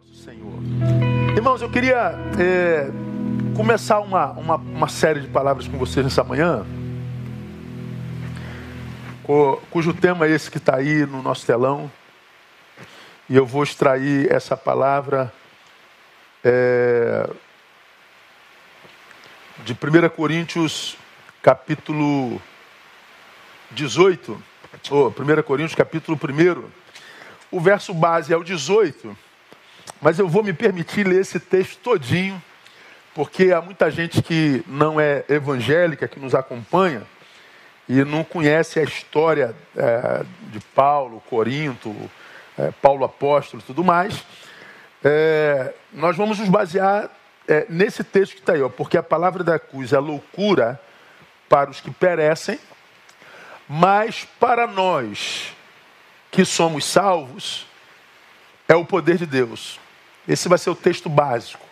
nosso Senhor. Irmãos, eu queria é, começar uma, uma, uma, série de palavras com vocês nessa manhã, cujo tema é esse que está aí no nosso telão, e eu vou extrair essa palavra é, de 1 Coríntios, capítulo 18, ou 1 Coríntios, capítulo 1. O verso base é o 18 mas eu vou me permitir ler esse texto todinho, porque há muita gente que não é evangélica, que nos acompanha, e não conhece a história é, de Paulo, Corinto, é, Paulo apóstolo e tudo mais. É, nós vamos nos basear é, nesse texto que está aí, ó, porque a palavra da cruz é loucura para os que perecem, mas para nós que somos salvos, é o poder de Deus. Esse vai ser o texto básico.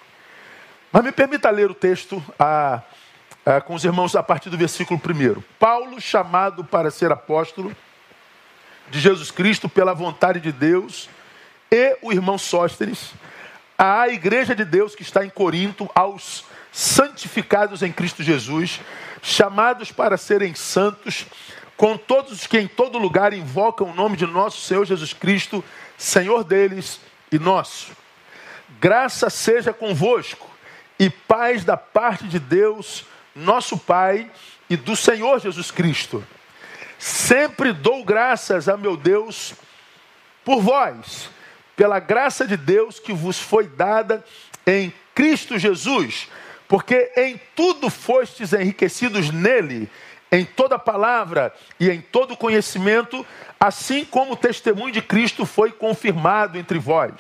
Mas me permita ler o texto a, a, com os irmãos a partir do versículo 1. Paulo, chamado para ser apóstolo de Jesus Cristo pela vontade de Deus, e o irmão Sóstenes, à igreja de Deus que está em Corinto, aos santificados em Cristo Jesus, chamados para serem santos, com todos os que em todo lugar invocam o nome de nosso Senhor Jesus Cristo, Senhor deles e nosso. Graça seja convosco e paz da parte de Deus, nosso Pai e do Senhor Jesus Cristo. Sempre dou graças a meu Deus por vós, pela graça de Deus que vos foi dada em Cristo Jesus, porque em tudo fostes enriquecidos nele, em toda palavra e em todo conhecimento, assim como o testemunho de Cristo foi confirmado entre vós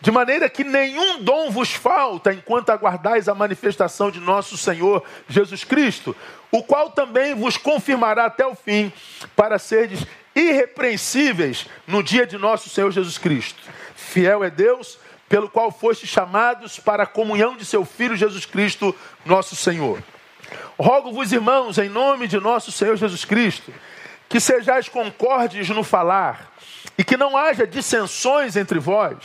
de maneira que nenhum dom vos falta enquanto aguardais a manifestação de nosso Senhor Jesus Cristo, o qual também vos confirmará até o fim, para serdes irrepreensíveis no dia de nosso Senhor Jesus Cristo. Fiel é Deus, pelo qual fostes chamados para a comunhão de seu Filho Jesus Cristo, nosso Senhor. Rogo-vos, irmãos, em nome de nosso Senhor Jesus Cristo, que sejais concordes no falar e que não haja dissensões entre vós.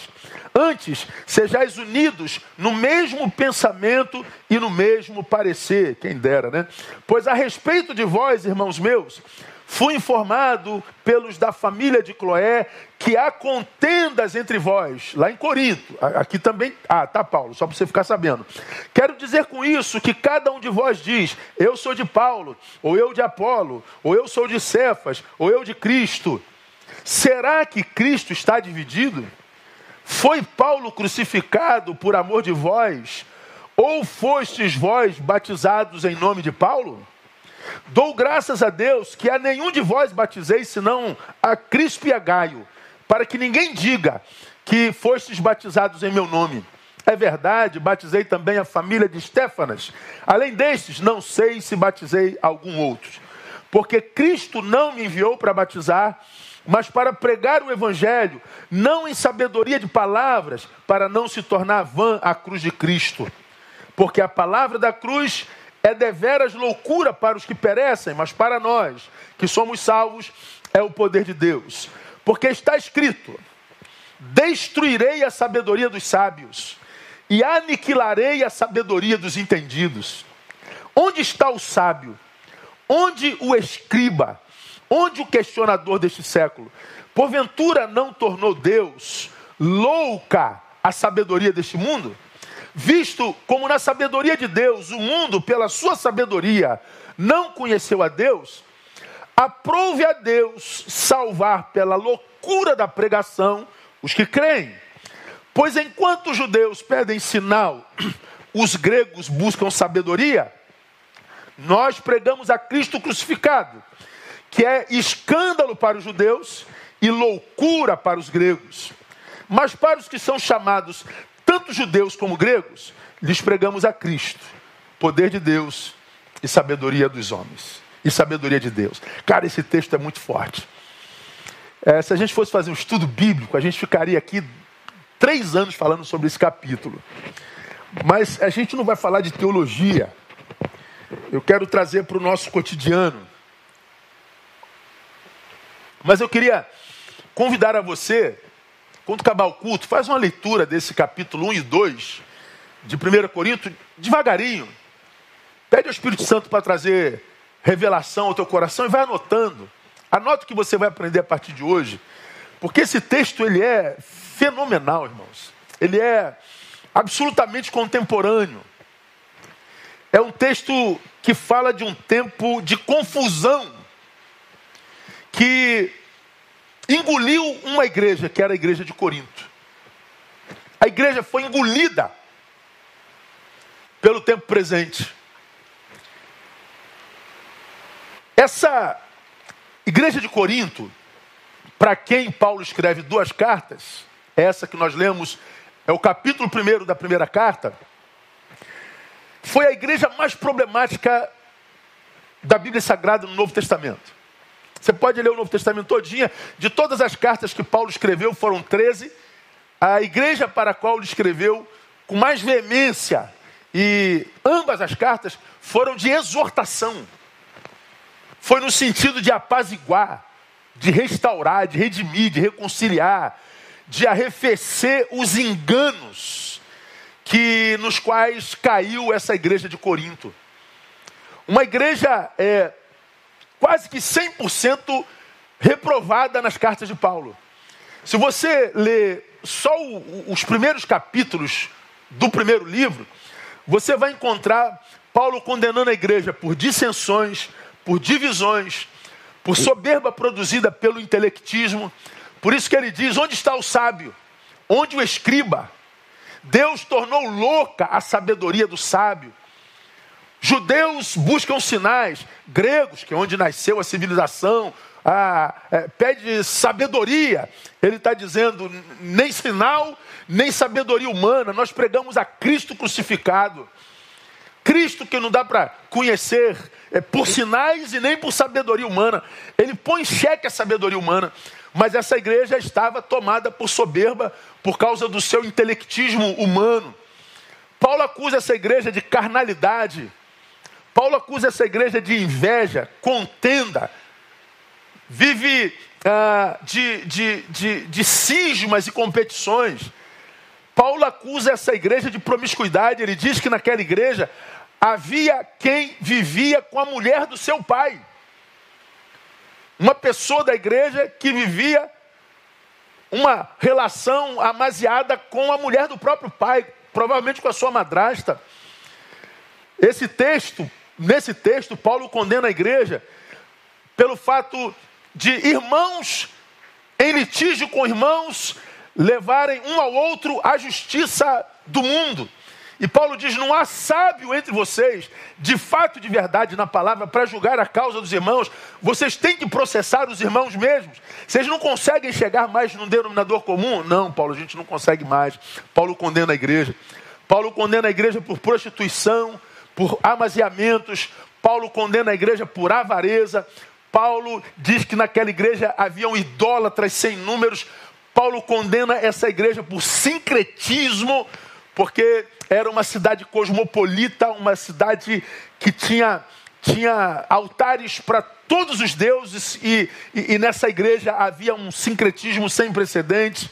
Antes, sejais unidos no mesmo pensamento e no mesmo parecer, quem dera, né? Pois a respeito de vós, irmãos meus, fui informado pelos da família de Cloé que há contendas entre vós, lá em Corinto. Aqui também. Ah, tá, Paulo, só para você ficar sabendo. Quero dizer com isso que cada um de vós diz: eu sou de Paulo, ou eu de Apolo, ou eu sou de Cefas, ou eu de Cristo. Será que Cristo está dividido? Foi Paulo crucificado por amor de vós? Ou fostes vós batizados em nome de Paulo? Dou graças a Deus que a nenhum de vós batizei, senão a Cristo e a Gaio, para que ninguém diga que fostes batizados em meu nome. É verdade, batizei também a família de Estéfanas. Além destes, não sei se batizei algum outro. Porque Cristo não me enviou para batizar, mas para pregar o Evangelho, não em sabedoria de palavras, para não se tornar vã a cruz de Cristo. Porque a palavra da cruz é deveras loucura para os que perecem, mas para nós, que somos salvos, é o poder de Deus. Porque está escrito: Destruirei a sabedoria dos sábios e aniquilarei a sabedoria dos entendidos. Onde está o sábio? Onde o escriba? Onde o questionador deste século? Porventura não tornou Deus louca a sabedoria deste mundo? Visto como na sabedoria de Deus, o mundo, pela sua sabedoria, não conheceu a Deus, aprove a Deus salvar pela loucura da pregação os que creem. Pois enquanto os judeus pedem sinal, os gregos buscam sabedoria, nós pregamos a Cristo crucificado que é escândalo para os judeus e loucura para os gregos. Mas para os que são chamados, tanto judeus como gregos, lhes pregamos a Cristo, poder de Deus e sabedoria dos homens. E sabedoria de Deus. Cara, esse texto é muito forte. É, se a gente fosse fazer um estudo bíblico, a gente ficaria aqui três anos falando sobre esse capítulo. Mas a gente não vai falar de teologia. Eu quero trazer para o nosso cotidiano. Mas eu queria convidar a você quando acabar o culto, faz uma leitura desse capítulo 1 e 2 de 1 Coríntios, devagarinho. Pede ao Espírito Santo para trazer revelação ao teu coração e vai anotando. Anota o que você vai aprender a partir de hoje. Porque esse texto ele é fenomenal, irmãos. Ele é absolutamente contemporâneo. É um texto que fala de um tempo de confusão que engoliu uma igreja, que era a igreja de Corinto. A igreja foi engolida pelo tempo presente. Essa igreja de Corinto, para quem Paulo escreve duas cartas, essa que nós lemos é o capítulo primeiro da primeira carta, foi a igreja mais problemática da Bíblia Sagrada no Novo Testamento. Você pode ler o Novo Testamento todinha. De todas as cartas que Paulo escreveu, foram 13. A igreja para a qual ele escreveu com mais veemência e ambas as cartas foram de exortação. Foi no sentido de apaziguar, de restaurar, de redimir, de reconciliar, de arrefecer os enganos que nos quais caiu essa igreja de Corinto. Uma igreja é, quase que 100% reprovada nas cartas de Paulo. Se você ler só o, os primeiros capítulos do primeiro livro, você vai encontrar Paulo condenando a igreja por dissensões, por divisões, por soberba produzida pelo intelectismo. Por isso que ele diz: onde está o sábio? Onde o escriba? Deus tornou louca a sabedoria do sábio. Judeus buscam sinais, gregos, que é onde nasceu a civilização, a, é, pede sabedoria. Ele está dizendo: nem sinal, nem sabedoria humana. Nós pregamos a Cristo crucificado. Cristo que não dá para conhecer é, por sinais e nem por sabedoria humana. Ele põe em xeque a sabedoria humana. Mas essa igreja estava tomada por soberba por causa do seu intelectismo humano. Paulo acusa essa igreja de carnalidade Paulo acusa essa igreja de inveja, contenda, vive ah, de, de, de, de cismas e competições. Paulo acusa essa igreja de promiscuidade. Ele diz que naquela igreja havia quem vivia com a mulher do seu pai. Uma pessoa da igreja que vivia uma relação amaziada com a mulher do próprio pai, provavelmente com a sua madrasta. Esse texto Nesse texto, Paulo condena a igreja pelo fato de irmãos em litígio com irmãos levarem um ao outro a justiça do mundo. E Paulo diz: não há sábio entre vocês, de fato de verdade na palavra, para julgar a causa dos irmãos. Vocês têm que processar os irmãos mesmos. Vocês não conseguem chegar mais num denominador comum? Não, Paulo, a gente não consegue mais. Paulo condena a igreja. Paulo condena a igreja por prostituição, por amaziamentos. Paulo condena a igreja por avareza. Paulo diz que naquela igreja haviam idólatras sem números. Paulo condena essa igreja por sincretismo, porque era uma cidade cosmopolita, uma cidade que tinha, tinha altares para todos os deuses, e, e, e, nessa igreja havia um sincretismo sem precedentes,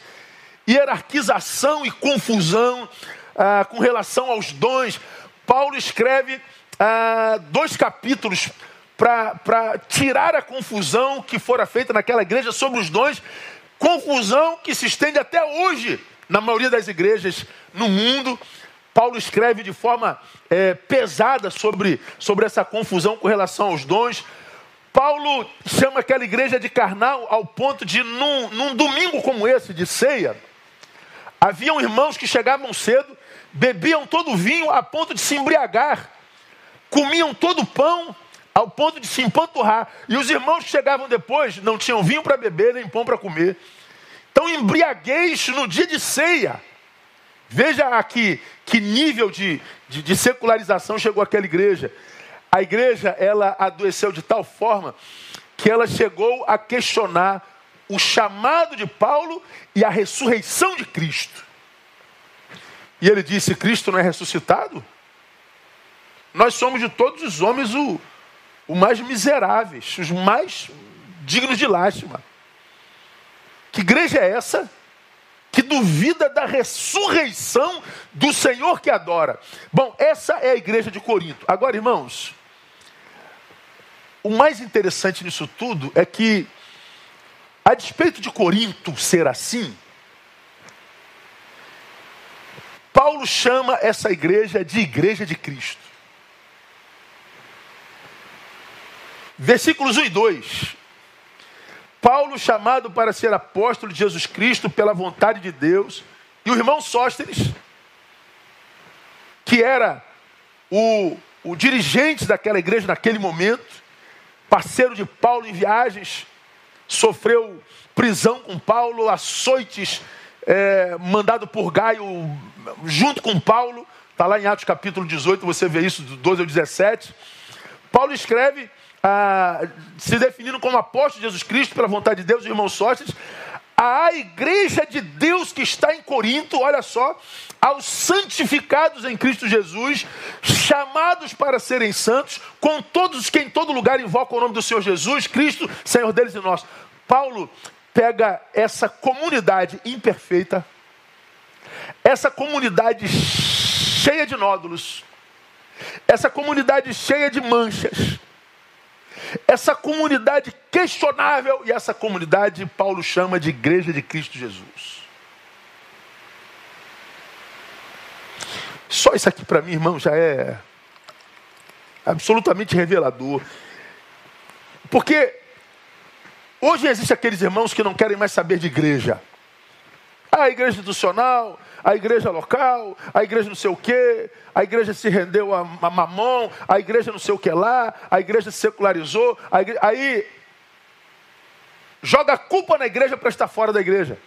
hierarquização e confusão ah, com relação aos dons. Paulo escreve ah, dois capítulos para tirar a confusão que fora feita naquela igreja sobre os dons, confusão que se estende até hoje na maioria das igrejas no mundo. Paulo escreve de forma é, pesada sobre, sobre essa confusão com relação aos dons. Paulo chama aquela igreja de carnal ao ponto de, num, num domingo como esse, de ceia, haviam irmãos que chegavam cedo bebiam todo o vinho a ponto de se embriagar, comiam todo o pão ao ponto de se empanturrar. E os irmãos chegavam depois não tinham vinho para beber nem pão para comer. Então embriaguez no dia de ceia. Veja aqui que nível de, de, de secularização chegou aquela igreja. A igreja ela adoeceu de tal forma que ela chegou a questionar o chamado de Paulo e a ressurreição de Cristo. E ele disse: Cristo não é ressuscitado? Nós somos de todos os homens o, o mais miseráveis, os mais dignos de lástima. Que igreja é essa? que duvida da ressurreição do Senhor que adora. Bom, essa é a igreja de Corinto. Agora, irmãos, o mais interessante nisso tudo é que, a despeito de Corinto ser assim, Paulo chama essa igreja de igreja de Cristo. Versículos 1 e 2. Paulo, chamado para ser apóstolo de Jesus Cristo pela vontade de Deus, e o irmão Sóstenes, que era o, o dirigente daquela igreja naquele momento, parceiro de Paulo em viagens, sofreu prisão com Paulo, açoites, é, mandado por Gaio junto com Paulo, está lá em Atos capítulo 18, você vê isso do 12 ao 17. Paulo escreve ah, se definindo como apóstolo de Jesus Cristo pela vontade de Deus, irmão Sócrates, a igreja de Deus que está em Corinto, olha só, aos santificados em Cristo Jesus, chamados para serem santos, com todos que em todo lugar invocam o nome do Senhor Jesus, Cristo, Senhor deles e nós. Paulo pega essa comunidade imperfeita, essa comunidade cheia de nódulos, essa comunidade cheia de manchas, essa comunidade questionável, e essa comunidade Paulo chama de Igreja de Cristo Jesus. Só isso aqui para mim, irmão, já é absolutamente revelador. Porque hoje existem aqueles irmãos que não querem mais saber de igreja. A igreja institucional, a igreja local, a igreja não sei o quê, a igreja se rendeu a, a a igreja não sei o que lá, a igreja se secularizou, igreja, aí joga a culpa na igreja para estar fora da igreja.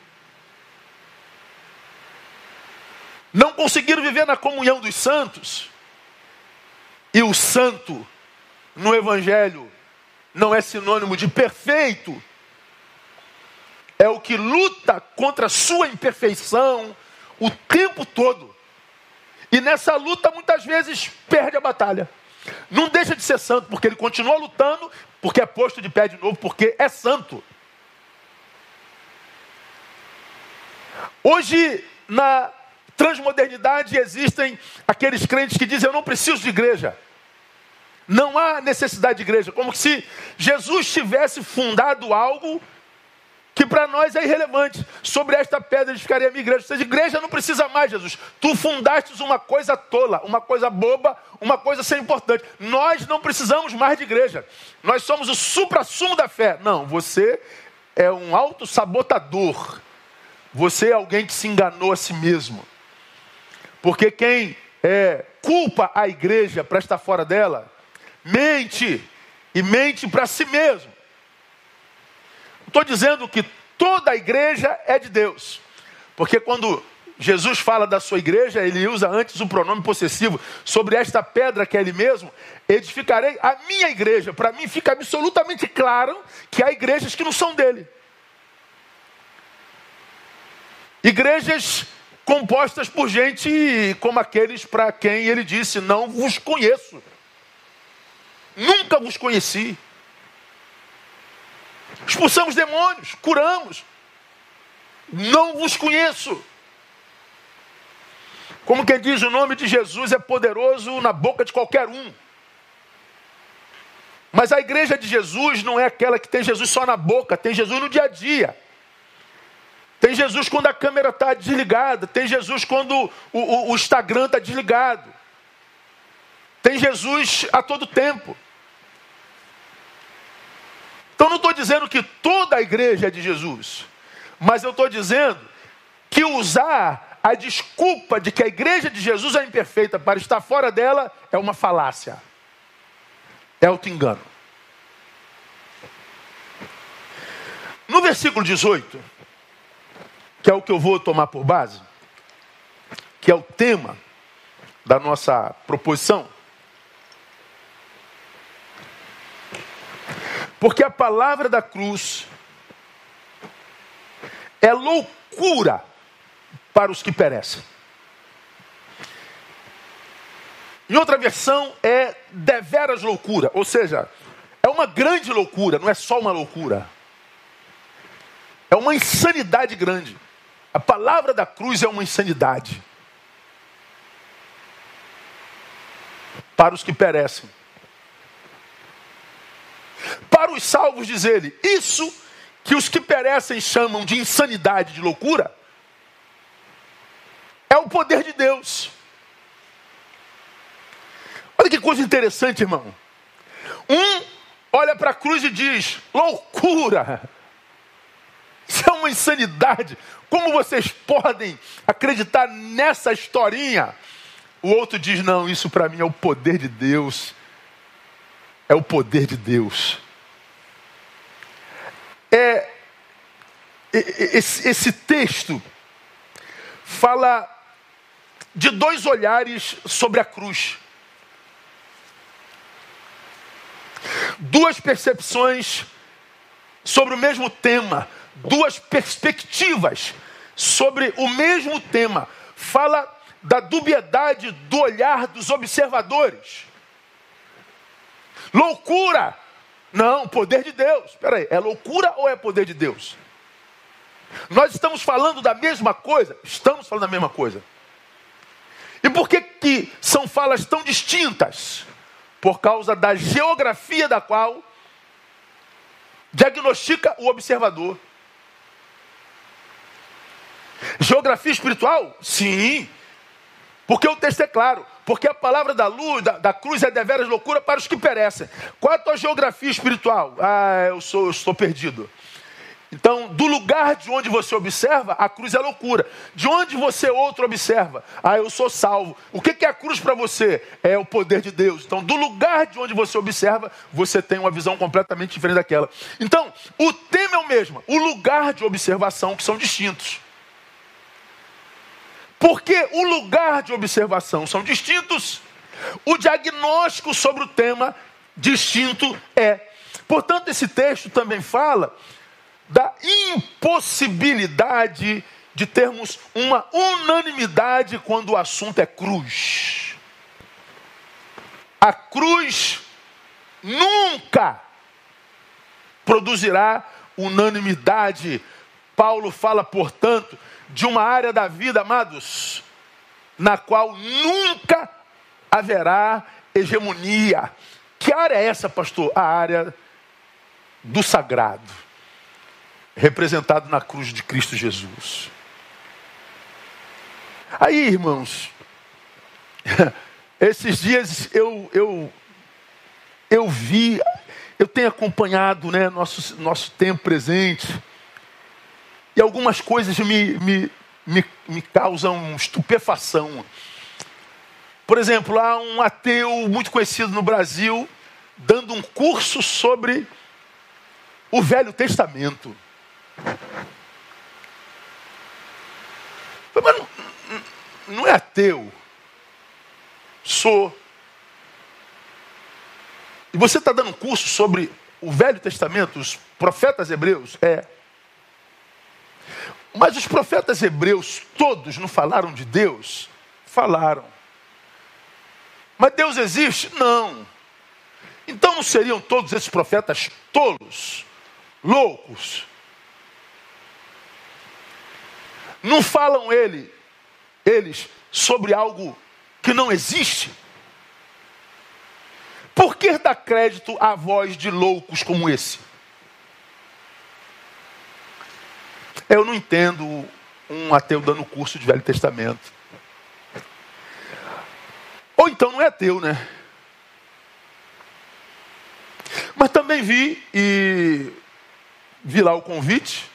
Não conseguiram viver na comunhão dos santos. E o santo no evangelho não é sinônimo de perfeito. É o que luta contra a sua imperfeição, o tempo todo. E nessa luta, muitas vezes, perde a batalha. Não deixa de ser santo, porque ele continua lutando, porque é posto de pé de novo, porque é santo. Hoje, na transmodernidade, existem aqueles crentes que dizem: Eu não preciso de igreja. Não há necessidade de igreja. Como se Jesus tivesse fundado algo que para nós é irrelevante. Sobre esta pedra edificaria a minha igreja. Ou seja, igreja não precisa mais, Jesus. Tu fundastes uma coisa tola, uma coisa boba, uma coisa sem importante. Nós não precisamos mais de igreja. Nós somos o supra-sumo da fé. Não, você é um auto-sabotador. Você é alguém que se enganou a si mesmo. Porque quem é, culpa a igreja para estar fora dela, mente. E mente para si mesmo. Estou dizendo que toda a igreja é de Deus. Porque quando Jesus fala da sua igreja, ele usa antes o pronome possessivo. Sobre esta pedra que é ele mesmo, edificarei a minha igreja. Para mim fica absolutamente claro que há igrejas que não são dele. Igrejas compostas por gente como aqueles para quem ele disse: Não vos conheço. Nunca vos conheci. Expulsamos demônios, curamos. Não vos conheço. Como quem diz, o nome de Jesus é poderoso na boca de qualquer um. Mas a igreja de Jesus não é aquela que tem Jesus só na boca, tem Jesus no dia a dia. Tem Jesus quando a câmera está desligada, tem Jesus quando o, o, o Instagram está desligado. Tem Jesus a todo tempo. Então não estou dizendo que toda a igreja é de Jesus, mas eu estou dizendo que usar a desculpa de que a igreja de Jesus é imperfeita para estar fora dela é uma falácia, é auto-engano. No versículo 18, que é o que eu vou tomar por base, que é o tema da nossa proposição, Porque a palavra da cruz é loucura para os que perecem. Em outra versão é deveras loucura, ou seja, é uma grande loucura, não é só uma loucura. É uma insanidade grande. A palavra da cruz é uma insanidade. Para os que perecem. Para os salvos, diz ele, isso que os que perecem chamam de insanidade, de loucura, é o poder de Deus. Olha que coisa interessante, irmão. Um olha para a cruz e diz: loucura. Isso é uma insanidade. Como vocês podem acreditar nessa historinha? O outro diz: não, isso para mim é o poder de Deus. É o poder de Deus. É, esse, esse texto fala de dois olhares sobre a cruz. Duas percepções sobre o mesmo tema, duas perspectivas sobre o mesmo tema. Fala da dubiedade do olhar dos observadores. Loucura! Não, poder de Deus. Espera aí, é loucura ou é poder de Deus? Nós estamos falando da mesma coisa? Estamos falando da mesma coisa. E por que, que são falas tão distintas? Por causa da geografia da qual diagnostica o observador. Geografia espiritual? Sim. Porque o texto é claro. Porque a palavra da luz, da, da, cruz é deveras loucura para os que perecem. Qual é a tua geografia espiritual? Ah, eu, sou, eu estou perdido. Então, do lugar de onde você observa, a cruz é loucura. De onde você outro observa, ah, eu sou salvo. O que é a cruz para você? É o poder de Deus. Então, do lugar de onde você observa, você tem uma visão completamente diferente daquela. Então, o tema é o mesmo, o lugar de observação que são distintos. Porque o lugar de observação são distintos, o diagnóstico sobre o tema distinto é. Portanto, esse texto também fala da impossibilidade de termos uma unanimidade quando o assunto é cruz. A cruz nunca produzirá unanimidade. Paulo fala, portanto, de uma área da vida, amados, na qual nunca haverá hegemonia. Que área é essa, pastor? A área do sagrado representado na cruz de Cristo Jesus. Aí, irmãos, esses dias eu, eu, eu vi, eu tenho acompanhado né, nosso, nosso tempo presente, e algumas coisas me, me, me, me causam estupefação. Por exemplo, há um ateu muito conhecido no Brasil dando um curso sobre o Velho Testamento. Mas não, não é ateu. Sou. E você está dando um curso sobre o Velho Testamento, os profetas hebreus? É. Mas os profetas hebreus todos não falaram de Deus? Falaram. Mas Deus existe? Não. Então não seriam todos esses profetas tolos, loucos? Não falam ele, eles sobre algo que não existe? Por que dar crédito à voz de loucos como esse? Eu não entendo um ateu dando curso de Velho Testamento. Ou então não é ateu, né? Mas também vi e vi lá o convite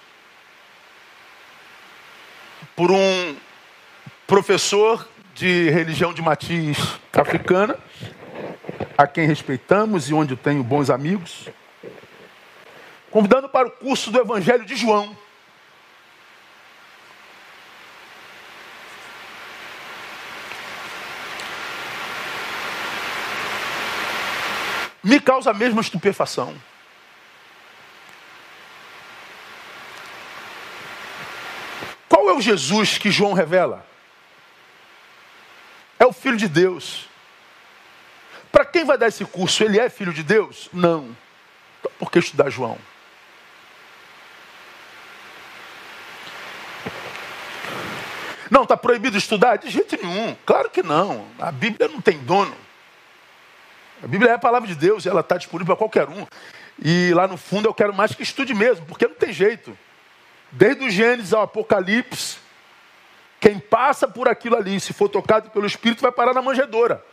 por um professor de religião de matiz africana, a quem respeitamos e onde tenho bons amigos, convidando para o curso do Evangelho de João. Me causa a mesma estupefação. Qual é o Jesus que João revela? É o Filho de Deus. Para quem vai dar esse curso? Ele é filho de Deus? Não. Então, por que estudar João? Não, está proibido estudar? De jeito nenhum. Claro que não. A Bíblia não tem dono. A Bíblia é a palavra de Deus ela está disponível para qualquer um. E lá no fundo eu quero mais que estude mesmo, porque não tem jeito. Desde o Gênesis ao Apocalipse, quem passa por aquilo ali, se for tocado pelo Espírito, vai parar na manjedoura.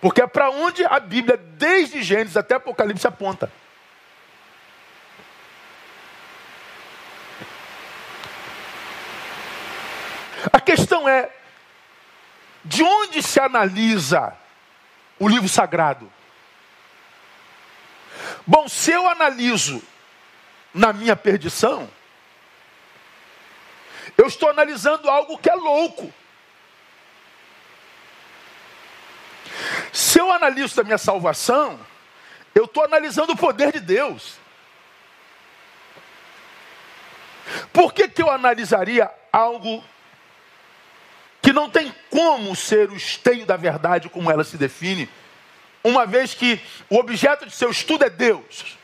Porque é para onde a Bíblia, desde Gênesis até Apocalipse, aponta. A questão é: de onde se analisa o livro sagrado? Bom, se eu analiso na minha perdição, eu estou analisando algo que é louco. Se eu analiso da minha salvação, eu estou analisando o poder de Deus. Por que, que eu analisaria algo não tem como ser o esteio da verdade como ela se define, uma vez que o objeto de seu estudo é Deus.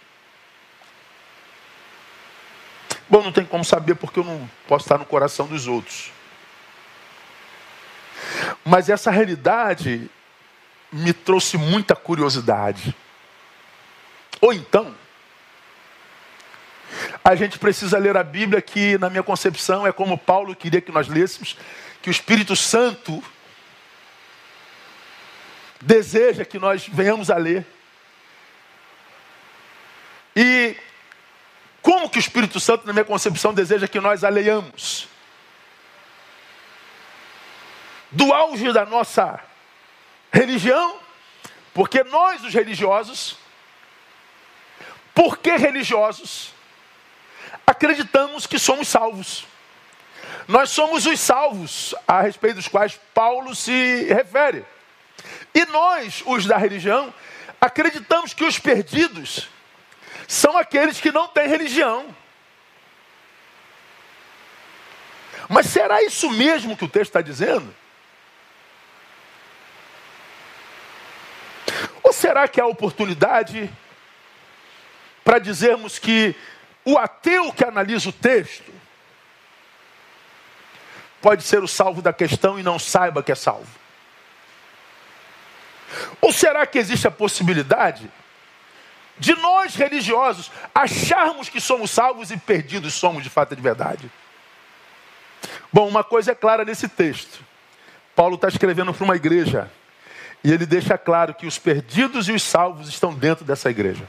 Bom, não tem como saber porque eu não posso estar no coração dos outros. Mas essa realidade me trouxe muita curiosidade. Ou então, a gente precisa ler a Bíblia que, na minha concepção, é como Paulo queria que nós lêssemos, que o Espírito Santo deseja que nós venhamos a ler. E como que o Espírito Santo, na minha concepção, deseja que nós a leiamos? Do auge da nossa religião, porque nós, os religiosos, porque religiosos, acreditamos que somos salvos. Nós somos os salvos a respeito dos quais Paulo se refere. E nós, os da religião, acreditamos que os perdidos são aqueles que não têm religião. Mas será isso mesmo que o texto está dizendo? Ou será que há oportunidade para dizermos que o ateu que analisa o texto pode ser o salvo da questão e não saiba que é salvo? Ou será que existe a possibilidade de nós religiosos acharmos que somos salvos e perdidos somos de fato de verdade? Bom, uma coisa é clara nesse texto. Paulo está escrevendo para uma igreja e ele deixa claro que os perdidos e os salvos estão dentro dessa igreja.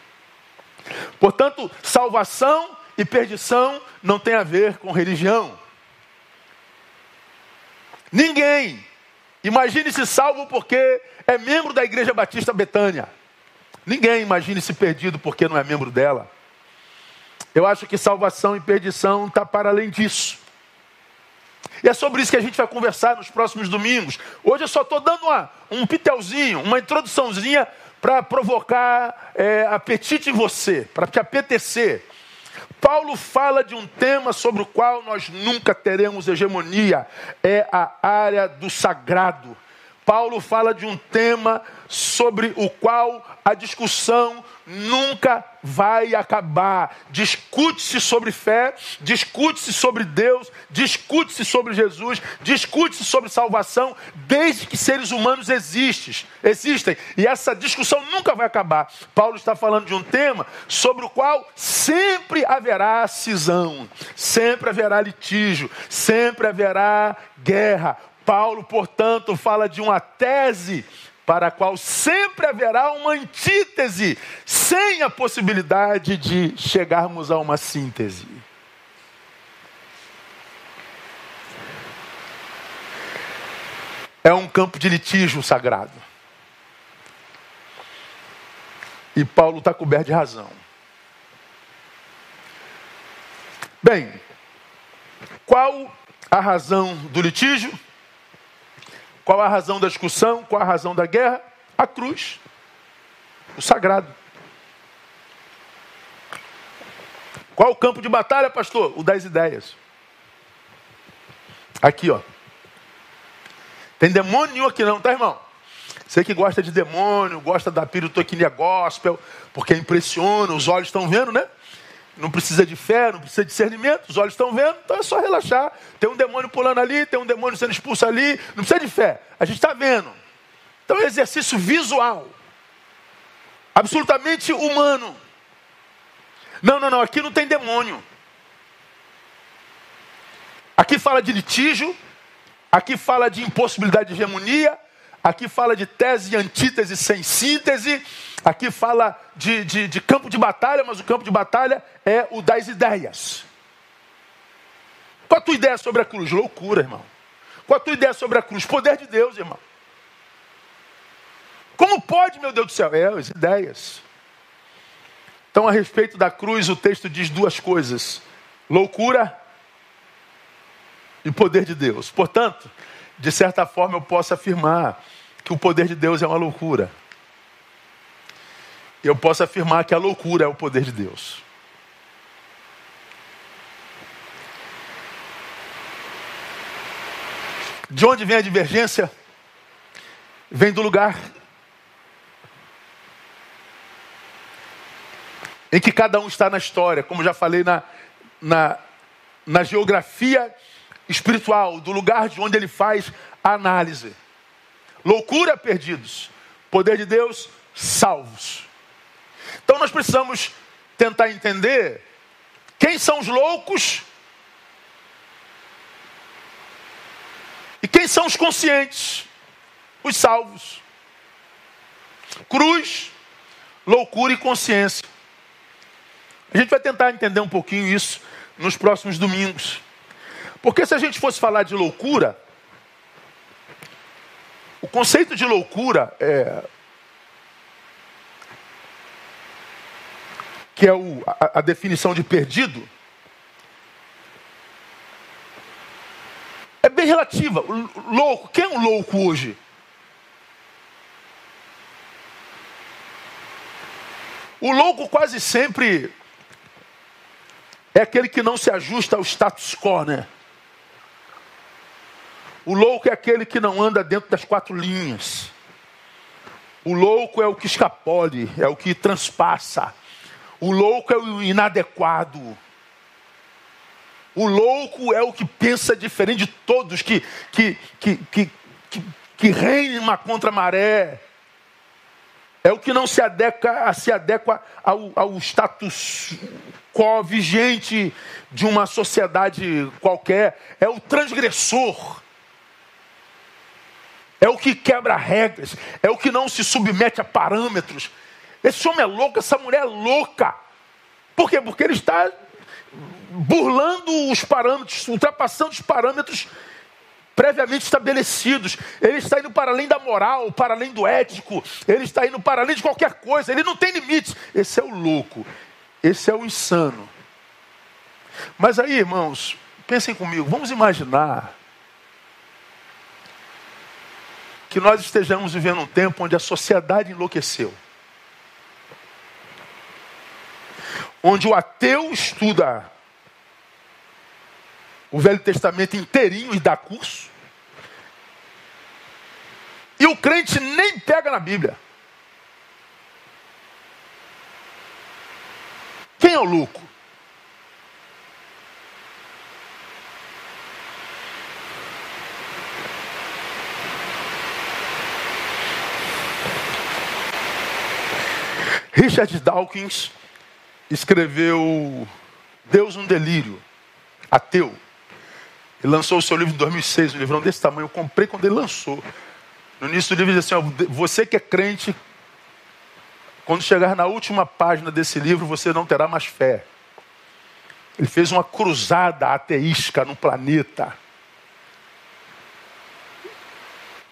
Portanto, salvação e perdição não tem a ver com religião. Ninguém. Imagine-se salvo porque é membro da Igreja Batista Betânia. Ninguém imagine-se perdido porque não é membro dela. Eu acho que salvação e perdição está para além disso. E é sobre isso que a gente vai conversar nos próximos domingos. Hoje eu só estou dando uma, um pitelzinho, uma introduçãozinha para provocar é, apetite em você, para te apetecer. Paulo fala de um tema sobre o qual nós nunca teremos hegemonia, é a área do sagrado. Paulo fala de um tema sobre o qual a discussão nunca vai acabar. Discute-se sobre fé, discute-se sobre Deus, discute-se sobre Jesus, discute-se sobre salvação, desde que seres humanos existem, existem. E essa discussão nunca vai acabar. Paulo está falando de um tema sobre o qual sempre haverá cisão, sempre haverá litígio, sempre haverá guerra. Paulo, portanto, fala de uma tese para a qual sempre haverá uma antítese, sem a possibilidade de chegarmos a uma síntese. É um campo de litígio sagrado. E Paulo está coberto de razão. Bem, qual a razão do litígio? Qual a razão da discussão? Qual a razão da guerra? A cruz, o sagrado. Qual o campo de batalha, pastor? O das ideias. Aqui, ó. Tem demônio nenhum aqui não, tá, irmão? Você que gosta de demônio, gosta da pirotecnia gospel, porque impressiona, os olhos estão vendo, né? Não precisa de fé, não precisa de discernimento, os olhos estão vendo, então é só relaxar. Tem um demônio pulando ali, tem um demônio sendo expulso ali, não precisa de fé, a gente está vendo. Então é exercício visual, absolutamente humano. Não, não, não, aqui não tem demônio. Aqui fala de litígio, aqui fala de impossibilidade de hegemonia, aqui fala de tese e antítese sem síntese, aqui fala de, de, de, campo de batalha, mas o campo de batalha é o das ideias. Qual a tua ideia sobre a cruz? Loucura, irmão. Qual a tua ideia sobre a cruz? Poder de Deus, irmão. Como pode, meu Deus do céu? É, as ideias. Então, a respeito da cruz, o texto diz duas coisas: loucura e poder de Deus. Portanto, de certa forma, eu posso afirmar que o poder de Deus é uma loucura. Eu posso afirmar que a loucura é o poder de Deus. De onde vem a divergência? Vem do lugar em que cada um está na história, como já falei na, na, na geografia espiritual, do lugar de onde ele faz a análise. Loucura, perdidos. Poder de Deus, salvos. Então nós precisamos tentar entender quem são os loucos e quem são os conscientes, os salvos. Cruz, loucura e consciência. A gente vai tentar entender um pouquinho isso nos próximos domingos. Porque se a gente fosse falar de loucura, o conceito de loucura é. Que é o, a, a definição de perdido. É bem relativa. Louco, quem é um louco hoje? O louco quase sempre é aquele que não se ajusta ao status quo, né? O louco é aquele que não anda dentro das quatro linhas. O louco é o que escapole, é o que transpassa. O louco é o inadequado. O louco é o que pensa diferente de todos, que, que, que, que, que, que reina contra maré. É o que não se adequa, se adequa ao, ao status quo vigente de uma sociedade qualquer. É o transgressor é o que quebra regras, é o que não se submete a parâmetros. Esse homem é louco, essa mulher é louca. Por quê? Porque ele está burlando os parâmetros, ultrapassando os parâmetros previamente estabelecidos. Ele está indo para além da moral, para além do ético, ele está indo para além de qualquer coisa, ele não tem limites. Esse é o louco, esse é o insano. Mas aí, irmãos, pensem comigo, vamos imaginar que nós estejamos vivendo um tempo onde a sociedade enlouqueceu. Onde o ateu estuda o Velho Testamento inteirinho e dá curso. E o crente nem pega na Bíblia. Quem é o louco? Richard Dawkins escreveu Deus um Delírio, ateu. Ele lançou o seu livro em 2006, um livrão desse tamanho. Eu comprei quando ele lançou. No início do livro diz assim: ó, Você que é crente, quando chegar na última página desse livro, você não terá mais fé. Ele fez uma cruzada ateística no planeta.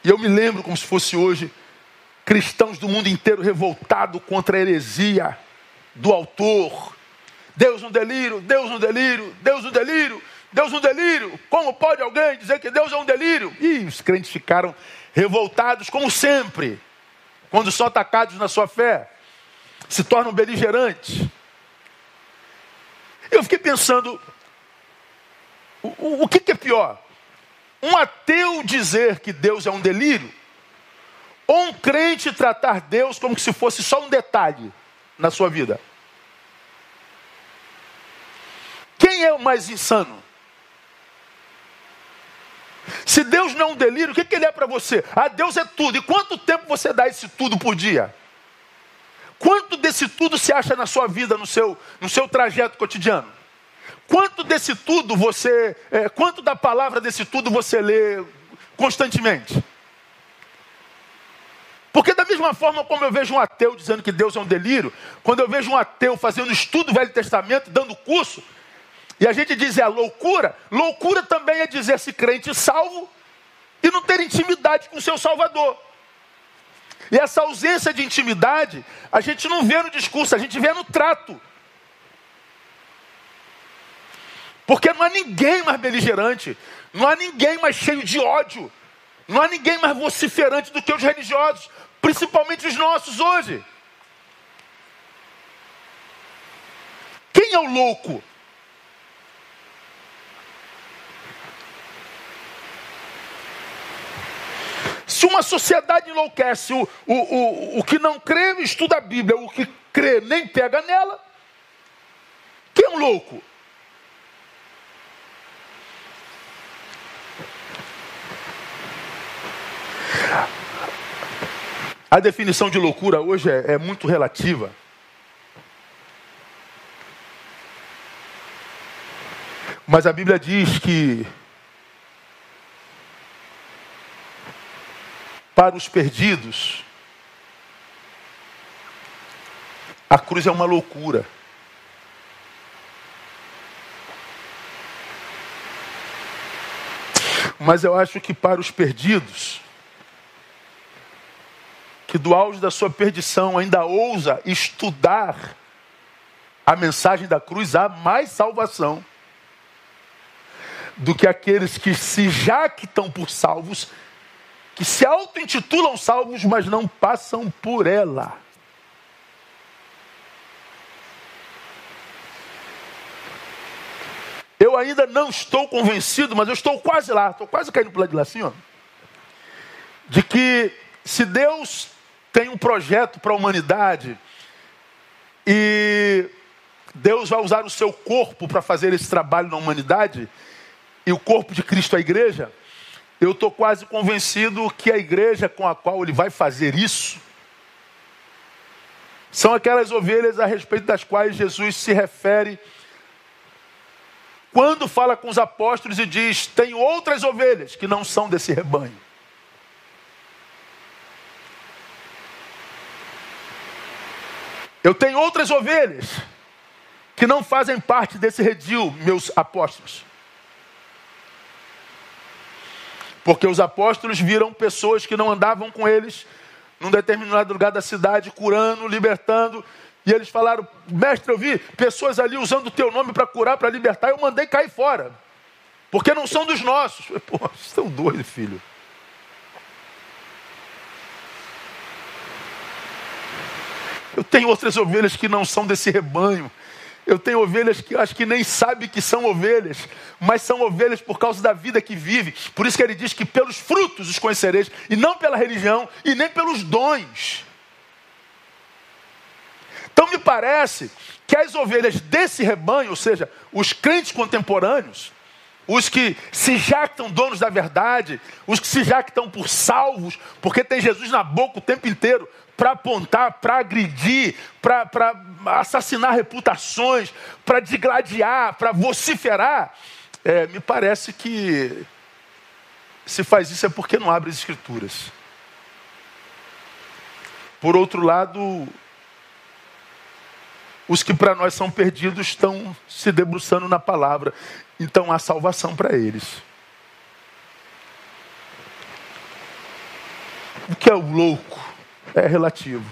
E eu me lembro como se fosse hoje cristãos do mundo inteiro revoltados contra a heresia do autor. Deus no delírio, Deus no delírio, Deus no delírio, Deus no delírio. Como pode alguém dizer que Deus é um delírio? E os crentes ficaram revoltados, como sempre, quando são atacados na sua fé, se tornam beligerantes. Eu fiquei pensando, o, o, o que, que é pior? Um ateu dizer que Deus é um delírio ou um crente tratar Deus como se fosse só um detalhe na sua vida? quem é o mais insano? Se Deus não é um delírio, o que, que Ele é para você? Ah, Deus é tudo. E quanto tempo você dá esse tudo por dia? Quanto desse tudo se acha na sua vida, no seu, no seu trajeto cotidiano? Quanto desse tudo você, é, quanto da palavra desse tudo você lê constantemente? Porque da mesma forma como eu vejo um ateu dizendo que Deus é um delírio, quando eu vejo um ateu fazendo estudo do Velho Testamento, dando curso, e a gente diz é loucura, loucura também é dizer-se crente salvo e não ter intimidade com seu Salvador. E essa ausência de intimidade, a gente não vê no discurso, a gente vê no trato. Porque não há ninguém mais beligerante, não há ninguém mais cheio de ódio, não há ninguém mais vociferante do que os religiosos, principalmente os nossos hoje. Quem é o louco? Se uma sociedade enlouquece, o, o, o, o que não crê estuda a Bíblia, o que crê nem pega nela, quem é um louco? A definição de loucura hoje é, é muito relativa. Mas a Bíblia diz que para os perdidos, a cruz é uma loucura. Mas eu acho que para os perdidos, que do auge da sua perdição ainda ousa estudar a mensagem da cruz, há mais salvação do que aqueles que se jactam por salvos que se auto-intitulam salvos, mas não passam por ela. Eu ainda não estou convencido, mas eu estou quase lá, estou quase caindo para lado de lá assim, ó, de que se Deus tem um projeto para a humanidade e Deus vai usar o seu corpo para fazer esse trabalho na humanidade, e o corpo de Cristo, a igreja, eu estou quase convencido que a igreja com a qual ele vai fazer isso são aquelas ovelhas a respeito das quais Jesus se refere quando fala com os apóstolos e diz: Tem outras ovelhas que não são desse rebanho. Eu tenho outras ovelhas que não fazem parte desse redil, meus apóstolos. Porque os apóstolos viram pessoas que não andavam com eles num determinado lugar da cidade, curando, libertando. E eles falaram: Mestre, eu vi pessoas ali usando o teu nome para curar, para libertar. Eu mandei cair fora. Porque não são dos nossos. Pô, vocês estão doidos, filho. Tenho outras ovelhas que não são desse rebanho. Eu tenho ovelhas que acho que nem sabe que são ovelhas, mas são ovelhas por causa da vida que vive. Por isso que ele diz que pelos frutos os conhecereis, e não pela religião, e nem pelos dons. Então me parece que as ovelhas desse rebanho, ou seja, os crentes contemporâneos, os que se jactam donos da verdade, os que se jactam por salvos, porque tem Jesus na boca o tempo inteiro, para apontar, para agredir, para assassinar reputações, para digladiar, para vociferar, é, me parece que se faz isso é porque não abre as escrituras. Por outro lado, os que para nós são perdidos estão se debruçando na palavra, então há salvação para eles. O que é o louco? É relativo.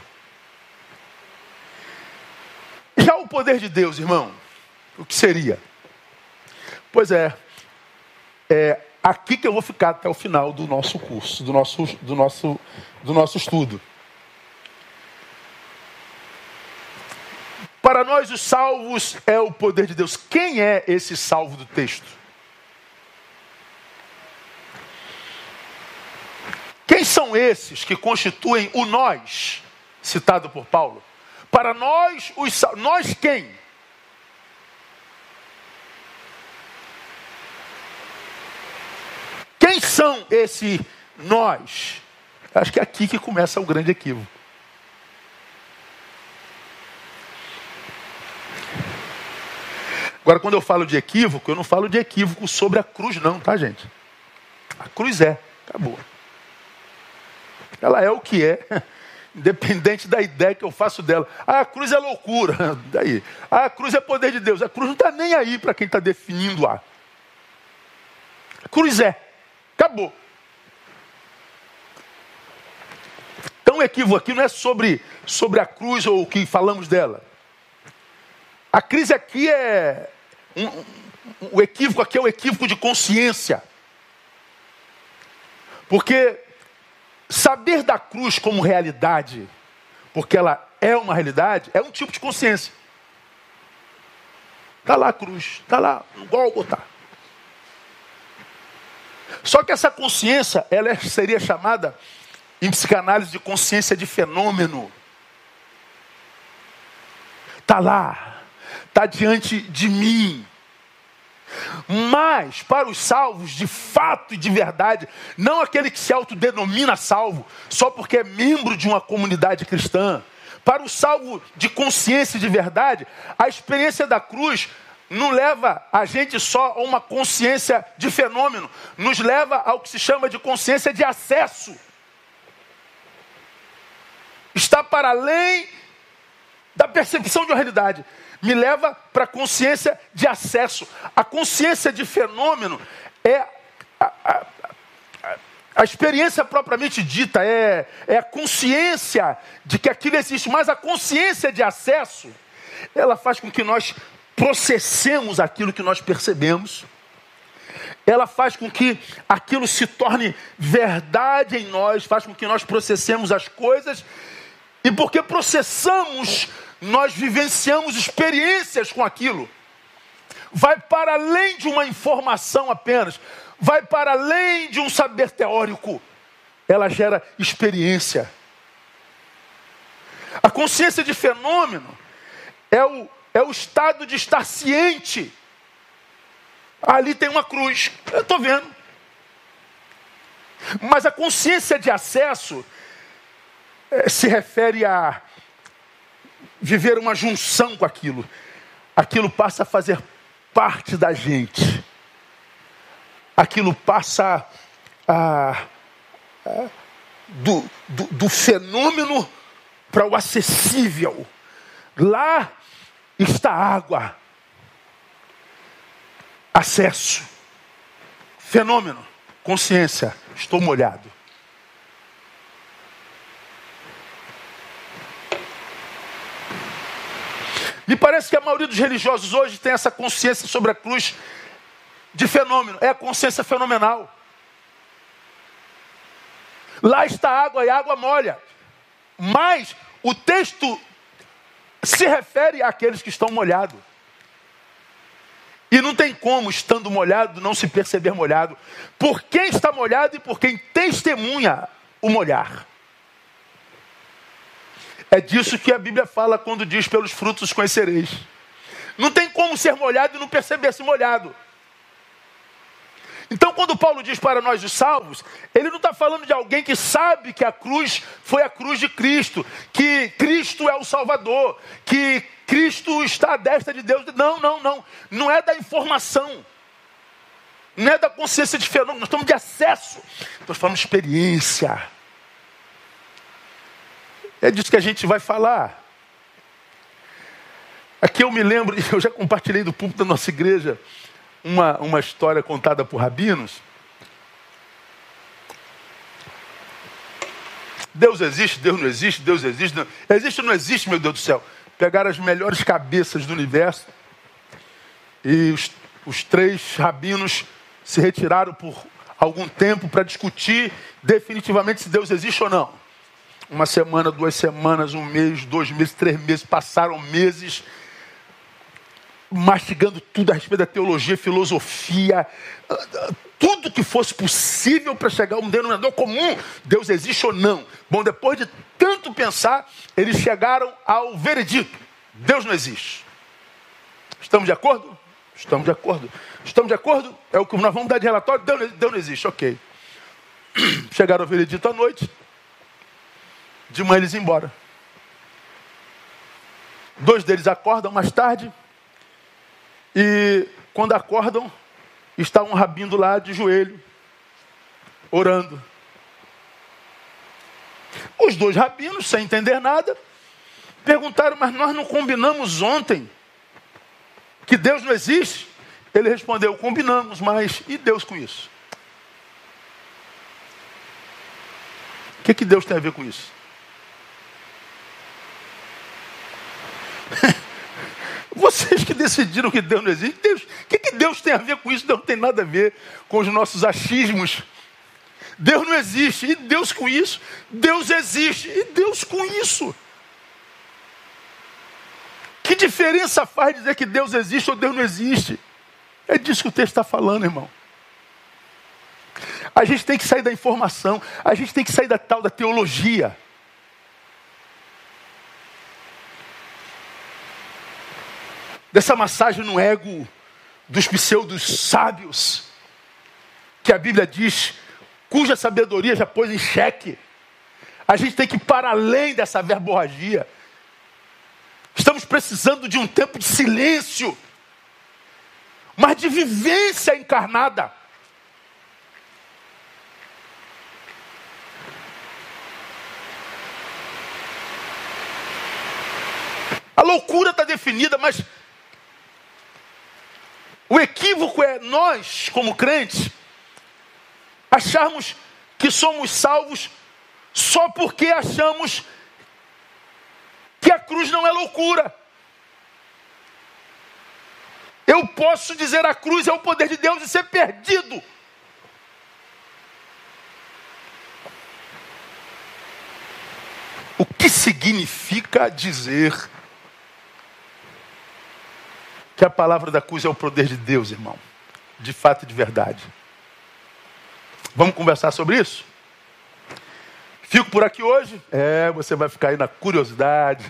Já o poder de Deus, irmão, o que seria? Pois é, é aqui que eu vou ficar até o final do nosso curso, do nosso, do nosso, do nosso estudo. Para nós, os salvos é o poder de Deus. Quem é esse salvo do texto? são esses que constituem o nós, citado por Paulo? Para nós, os nós quem? Quem são esse nós? Acho que é aqui que começa o grande equívoco. Agora, quando eu falo de equívoco, eu não falo de equívoco sobre a cruz, não, tá, gente? A cruz é, acabou. Ela é o que é, independente da ideia que eu faço dela. Ah, a cruz é loucura, daí. Ah, a cruz é poder de Deus. A cruz não está nem aí para quem está definindo a. Cruz é, acabou. Então o equívoco aqui não é sobre, sobre a cruz ou o que falamos dela. A crise aqui é. Um, um, o equívoco aqui é o equívoco de consciência. Porque saber da cruz como realidade, porque ela é uma realidade, é um tipo de consciência. Está lá a cruz, está lá, no Gólgota. Só que essa consciência, ela seria chamada em psicanálise de consciência de fenômeno. Está lá, está diante de mim. Mas, para os salvos, de fato e de verdade, não aquele que se autodenomina salvo, só porque é membro de uma comunidade cristã. Para o salvo de consciência de verdade, a experiência da cruz não leva a gente só a uma consciência de fenômeno, nos leva ao que se chama de consciência de acesso. Está para além da percepção de uma realidade me leva para a consciência de acesso. A consciência de fenômeno é a, a, a, a experiência propriamente dita, é, é a consciência de que aquilo existe, mas a consciência de acesso, ela faz com que nós processemos aquilo que nós percebemos. Ela faz com que aquilo se torne verdade em nós, faz com que nós processemos as coisas, e porque processamos nós vivenciamos experiências com aquilo. Vai para além de uma informação apenas, vai para além de um saber teórico. Ela gera experiência. A consciência de fenômeno é o, é o estado de estar ciente. Ali tem uma cruz, eu estou vendo. Mas a consciência de acesso é, se refere a viver uma junção com aquilo. Aquilo passa a fazer parte da gente. Aquilo passa a, a do, do, do fenômeno para o acessível. Lá está água. Acesso. Fenômeno. Consciência. Estou molhado. Me parece que a maioria dos religiosos hoje tem essa consciência sobre a cruz de fenômeno. É a consciência fenomenal. Lá está água e água molha. Mas o texto se refere àqueles que estão molhados. E não tem como, estando molhado, não se perceber molhado. Por quem está molhado e por quem testemunha o molhar. É disso que a Bíblia fala quando diz: pelos frutos conhecereis. Não tem como ser molhado e não perceber-se molhado. Então, quando Paulo diz para nós os salvos, ele não está falando de alguém que sabe que a cruz foi a cruz de Cristo, que Cristo é o Salvador, que Cristo está à destra de Deus. Não, não, não. Não é da informação. Não é da consciência de fenômeno. Nós estamos de acesso. Nós falando de experiência. É disso que a gente vai falar. Aqui eu me lembro, eu já compartilhei do púlpito da nossa igreja uma, uma história contada por rabinos. Deus existe, Deus não existe, Deus existe. Não... Existe ou não existe, meu Deus do céu? Pegaram as melhores cabeças do universo e os, os três rabinos se retiraram por algum tempo para discutir definitivamente se Deus existe ou não. Uma semana, duas semanas, um mês, dois meses, três meses, passaram meses mastigando tudo a respeito da teologia, filosofia, tudo que fosse possível para chegar a um denominador comum, Deus existe ou não. Bom, depois de tanto pensar, eles chegaram ao veredito: Deus não existe. Estamos de acordo? Estamos de acordo. Estamos de acordo? É o que nós vamos dar de relatório. Deus, Deus não existe, ok. Chegaram ao veredito à noite. De manhã eles embora. Dois deles acordam mais tarde. E quando acordam, está um rabino lá de joelho, orando. Os dois rabinos, sem entender nada, perguntaram: Mas nós não combinamos ontem que Deus não existe? Ele respondeu: Combinamos, mas e Deus com isso? O que, que Deus tem a ver com isso? Vocês que decidiram que Deus não existe, Deus, o que, que Deus tem a ver com isso? Deus não tem nada a ver com os nossos achismos. Deus não existe, e Deus com isso. Deus existe, e Deus com isso. Que diferença faz dizer que Deus existe ou Deus não existe? É disso que o texto está falando, irmão. A gente tem que sair da informação, a gente tem que sair da tal da teologia. Dessa massagem no ego dos pseudos sábios, que a Bíblia diz, cuja sabedoria já pôs em xeque. A gente tem que ir para além dessa verborragia. Estamos precisando de um tempo de silêncio, mas de vivência encarnada. A loucura está definida, mas o equívoco é nós, como crentes, acharmos que somos salvos só porque achamos que a cruz não é loucura. Eu posso dizer a cruz é o poder de Deus e ser perdido. O que significa dizer palavra da cruz é o poder de Deus, irmão. De fato e de verdade. Vamos conversar sobre isso? Fico por aqui hoje? É, você vai ficar aí na curiosidade.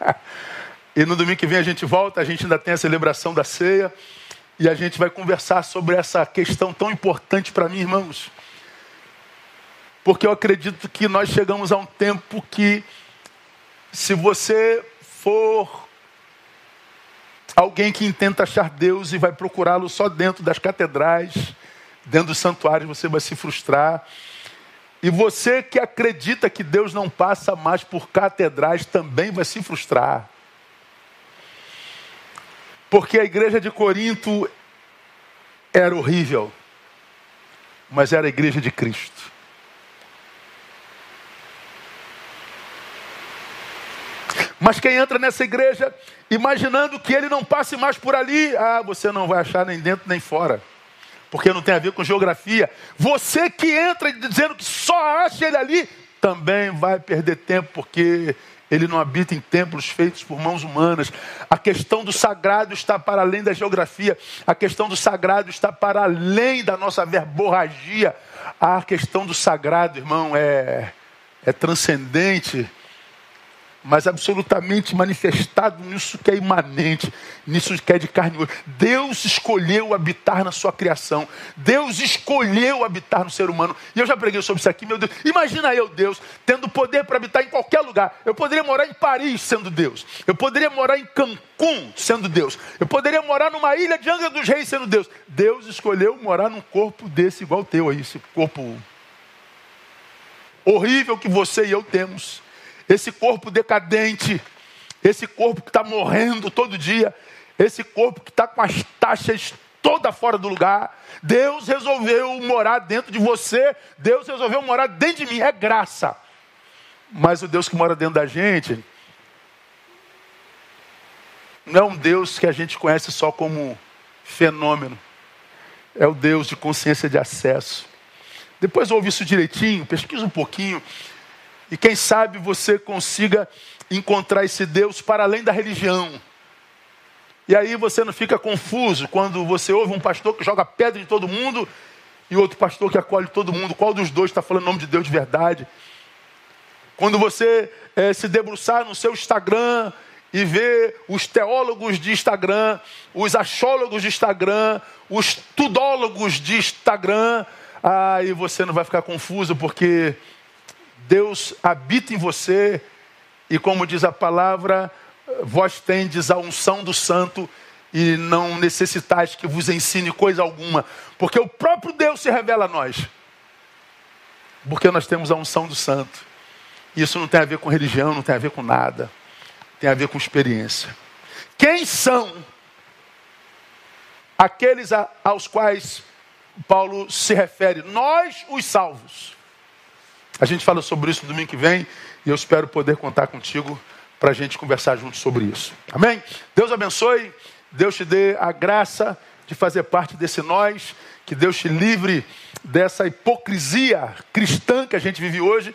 e no domingo que vem a gente volta, a gente ainda tem a celebração da ceia. E a gente vai conversar sobre essa questão tão importante para mim, irmãos. Porque eu acredito que nós chegamos a um tempo que, se você for Alguém que intenta achar Deus e vai procurá-lo só dentro das catedrais, dentro dos santuários, você vai se frustrar. E você que acredita que Deus não passa mais por catedrais também vai se frustrar. Porque a igreja de Corinto era horrível, mas era a igreja de Cristo. Mas quem entra nessa igreja imaginando que ele não passe mais por ali, ah, você não vai achar nem dentro nem fora. Porque não tem a ver com geografia. Você que entra dizendo que só acha ele ali, também vai perder tempo, porque ele não habita em templos feitos por mãos humanas. A questão do sagrado está para além da geografia. A questão do sagrado está para além da nossa verborragia. A questão do sagrado, irmão, é, é transcendente mas absolutamente manifestado nisso que é imanente, nisso que é de carne e osso. Deus escolheu habitar na sua criação. Deus escolheu habitar no ser humano. E eu já preguei sobre isso aqui, meu Deus. Imagina eu, Deus, tendo poder para habitar em qualquer lugar. Eu poderia morar em Paris sendo Deus. Eu poderia morar em Cancún sendo Deus. Eu poderia morar numa ilha de Angra dos Reis sendo Deus. Deus escolheu morar num corpo desse igual teu aí, esse corpo horrível que você e eu temos esse corpo decadente, esse corpo que está morrendo todo dia, esse corpo que está com as taxas toda fora do lugar. Deus resolveu morar dentro de você, Deus resolveu morar dentro de mim, é graça. Mas o Deus que mora dentro da gente não é um Deus que a gente conhece só como fenômeno. É o Deus de consciência de acesso. Depois ouve isso direitinho, pesquisa um pouquinho. E quem sabe você consiga encontrar esse Deus para além da religião. E aí você não fica confuso quando você ouve um pastor que joga pedra em todo mundo e outro pastor que acolhe todo mundo. Qual dos dois está falando o nome de Deus de verdade? Quando você é, se debruçar no seu Instagram e ver os teólogos de Instagram, os achólogos de Instagram, os tudólogos de Instagram, aí você não vai ficar confuso porque Deus habita em você e como diz a palavra, vós tendes a unção do santo e não necessitais que vos ensine coisa alguma, porque o próprio Deus se revela a nós. Porque nós temos a unção do santo. Isso não tem a ver com religião, não tem a ver com nada. Tem a ver com experiência. Quem são aqueles aos quais Paulo se refere? Nós, os salvos. A gente fala sobre isso domingo que vem e eu espero poder contar contigo para a gente conversar junto sobre isso. Amém? Deus abençoe, Deus te dê a graça de fazer parte desse nós, que Deus te livre dessa hipocrisia cristã que a gente vive hoje,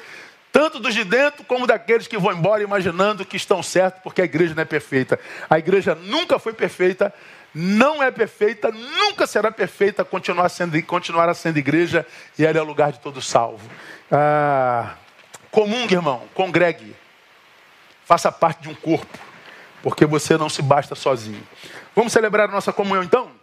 tanto dos de dentro como daqueles que vão embora imaginando que estão certos porque a igreja não é perfeita. A igreja nunca foi perfeita, não é perfeita, nunca será perfeita, continuar sendo, continuará sendo igreja e ela é o lugar de todo salvo. Ah, comungue, irmão, congregue, faça parte de um corpo, porque você não se basta sozinho. Vamos celebrar a nossa comunhão então?